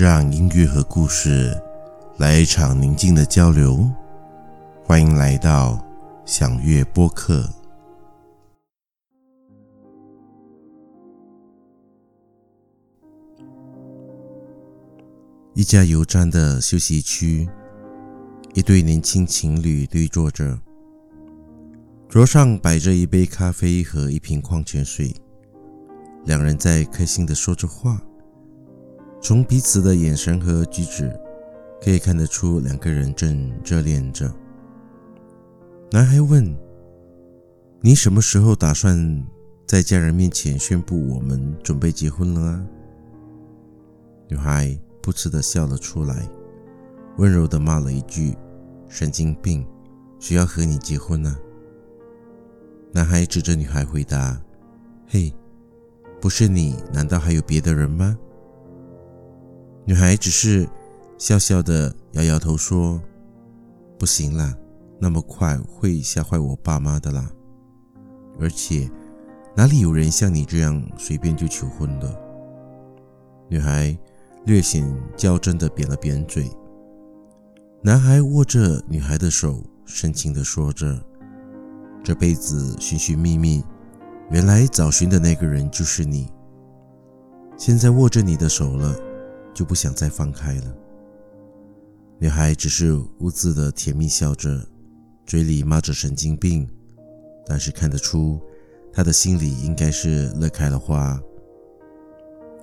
让音乐和故事来一场宁静的交流。欢迎来到享乐播客。一家油站的休息区，一对年轻情侣对坐着，桌上摆着一杯咖啡和一瓶矿泉水，两人在开心地说着话。从彼此的眼神和举止，可以看得出两个人正热恋着。男孩问：“你什么时候打算在家人面前宣布我们准备结婚了啊？”女孩噗嗤地笑了出来，温柔地骂了一句：“神经病，谁要和你结婚呢？”男孩指着女孩回答：“嘿，不是你，难道还有别的人吗？”女孩只是笑笑的摇摇头说：“不行啦，那么快会吓坏我爸妈的啦。而且哪里有人像你这样随便就求婚的？”女孩略显较真的扁了扁嘴。男孩握着女孩的手，深情的说着：“这辈子寻寻觅觅，原来找寻的那个人就是你。现在握着你的手了。”就不想再放开了。女孩只是兀自的甜蜜笑着，嘴里骂着神经病，但是看得出她的心里应该是乐开了花。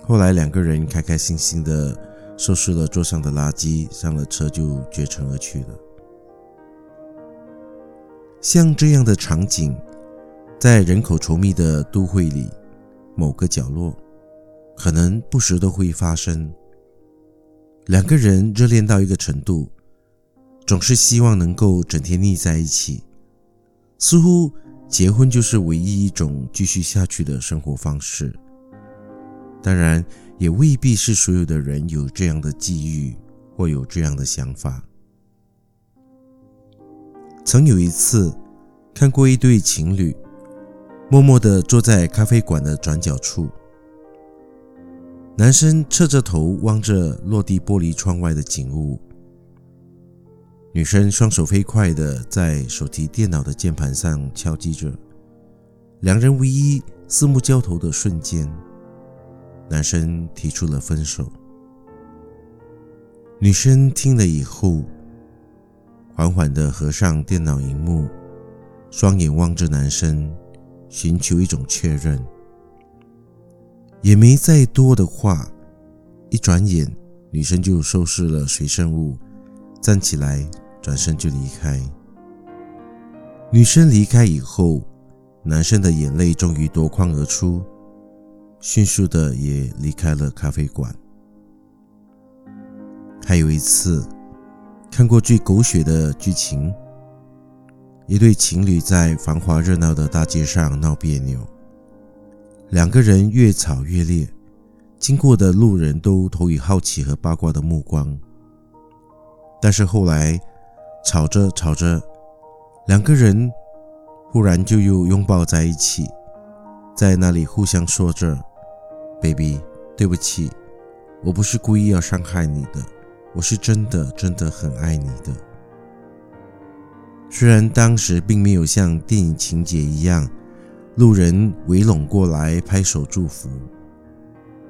后来两个人开开心心的收拾了桌上的垃圾，上了车就绝尘而去了。像这样的场景，在人口稠密的都会里某个角落，可能不时都会发生。两个人热恋到一个程度，总是希望能够整天腻在一起，似乎结婚就是唯一一种继续下去的生活方式。当然，也未必是所有的人有这样的际遇或有这样的想法。曾有一次看过一对情侣，默默地坐在咖啡馆的转角处。男生侧着头望着落地玻璃窗外的景物，女生双手飞快地在手提电脑的键盘上敲击着。两人唯一四目交投的瞬间，男生提出了分手。女生听了以后，缓缓地合上电脑荧幕，双眼望着男生，寻求一种确认。也没再多的话，一转眼，女生就收拾了随身物，站起来，转身就离开。女生离开以后，男生的眼泪终于夺眶而出，迅速的也离开了咖啡馆。还有一次，看过最狗血的剧情：一对情侣在繁华热闹的大街上闹别扭。两个人越吵越烈，经过的路人都投以好奇和八卦的目光。但是后来，吵着吵着，两个人忽然就又拥抱在一起，在那里互相说着：“baby，对不起，我不是故意要伤害你的，我是真的真的很爱你的。”虽然当时并没有像电影情节一样。路人围拢过来拍手祝福，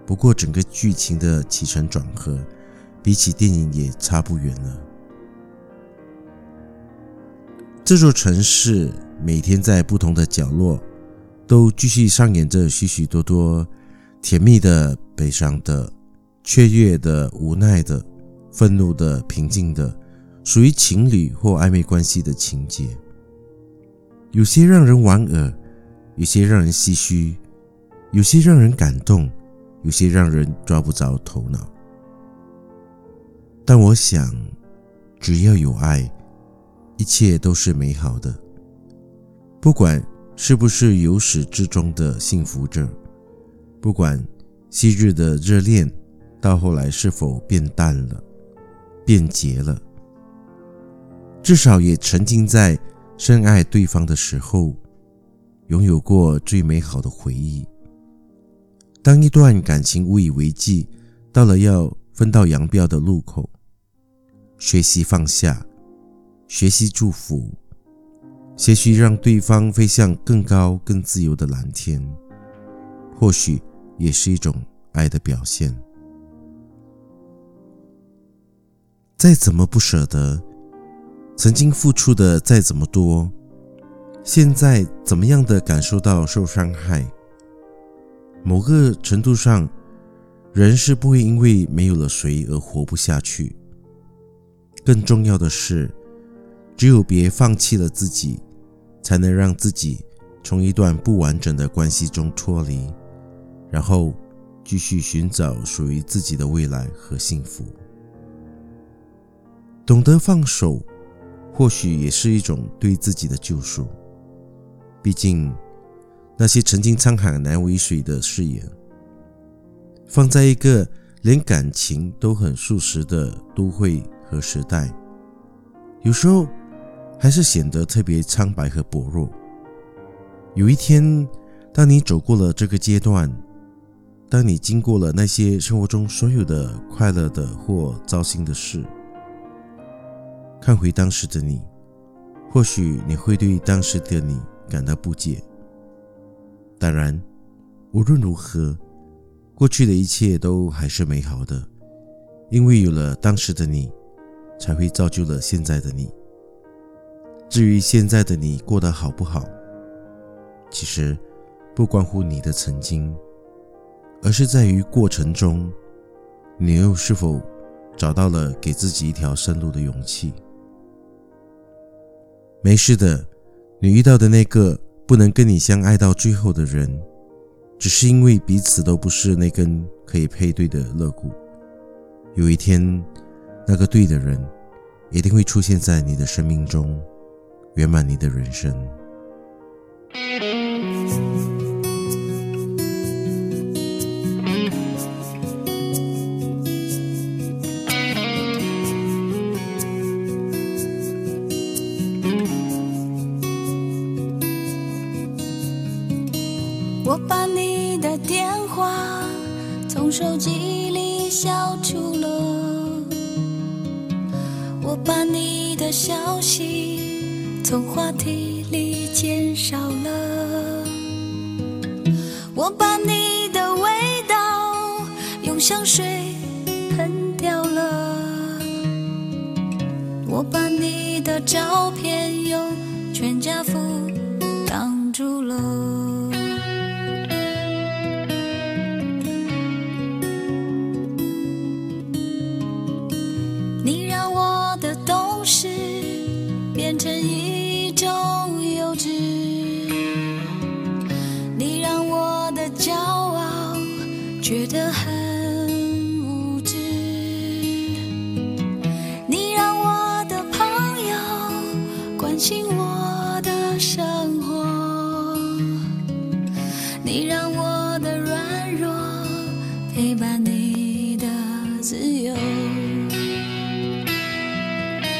不过整个剧情的起承转合，比起电影也差不远了。这座城市每天在不同的角落，都继续上演着许许多多甜蜜的、悲伤的、雀跃的、无奈的、愤怒的、平静的，属于情侣或暧昧关系的情节，有些让人莞尔。有些让人唏嘘，有些让人感动，有些让人抓不着头脑。但我想，只要有爱，一切都是美好的。不管是不是由始至终的幸福着，不管昔日的热恋到后来是否变淡了、变节了，至少也沉浸在深爱对方的时候。拥有过最美好的回忆。当一段感情无以为继，到了要分道扬镳的路口，学习放下，学习祝福，学习让对方飞向更高、更自由的蓝天，或许也是一种爱的表现。再怎么不舍得，曾经付出的再怎么多，现在怎么样的感受到受伤害？某个程度上，人是不会因为没有了谁而活不下去。更重要的是，只有别放弃了自己，才能让自己从一段不完整的关系中脱离，然后继续寻找属于自己的未来和幸福。懂得放手，或许也是一种对自己的救赎。毕竟，那些曾经沧海难为水的誓言，放在一个连感情都很速食的都会和时代，有时候还是显得特别苍白和薄弱。有一天，当你走过了这个阶段，当你经过了那些生活中所有的快乐的或糟心的事，看回当时的你，或许你会对当时的你感到不解。当然，无论如何，过去的一切都还是美好的，因为有了当时的你，才会造就了现在的你。至于现在的你过得好不好，其实不关乎你的曾经，而是在于过程中，你又是否找到了给自己一条生路的勇气。没事的，你遇到的那个不能跟你相爱到最后的人，只是因为彼此都不是那根可以配对的肋骨。有一天，那个对的人一定会出现在你的生命中，圆满你的人生。把你的消息从话题里减少了，我把你的味道用香水喷掉了，我把你的照片用全家福进我的生活，你让我的软弱陪伴你的自由，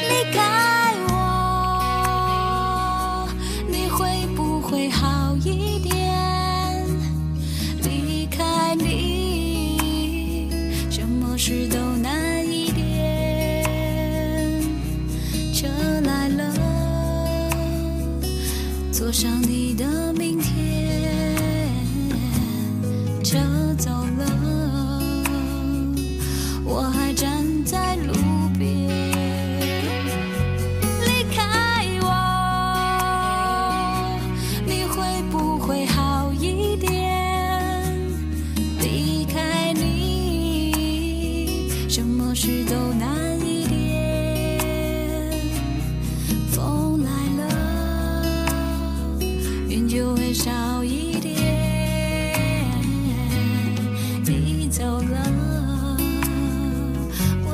离开我，你会不会好一点？离开你，什么事都。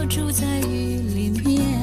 住在雨里面。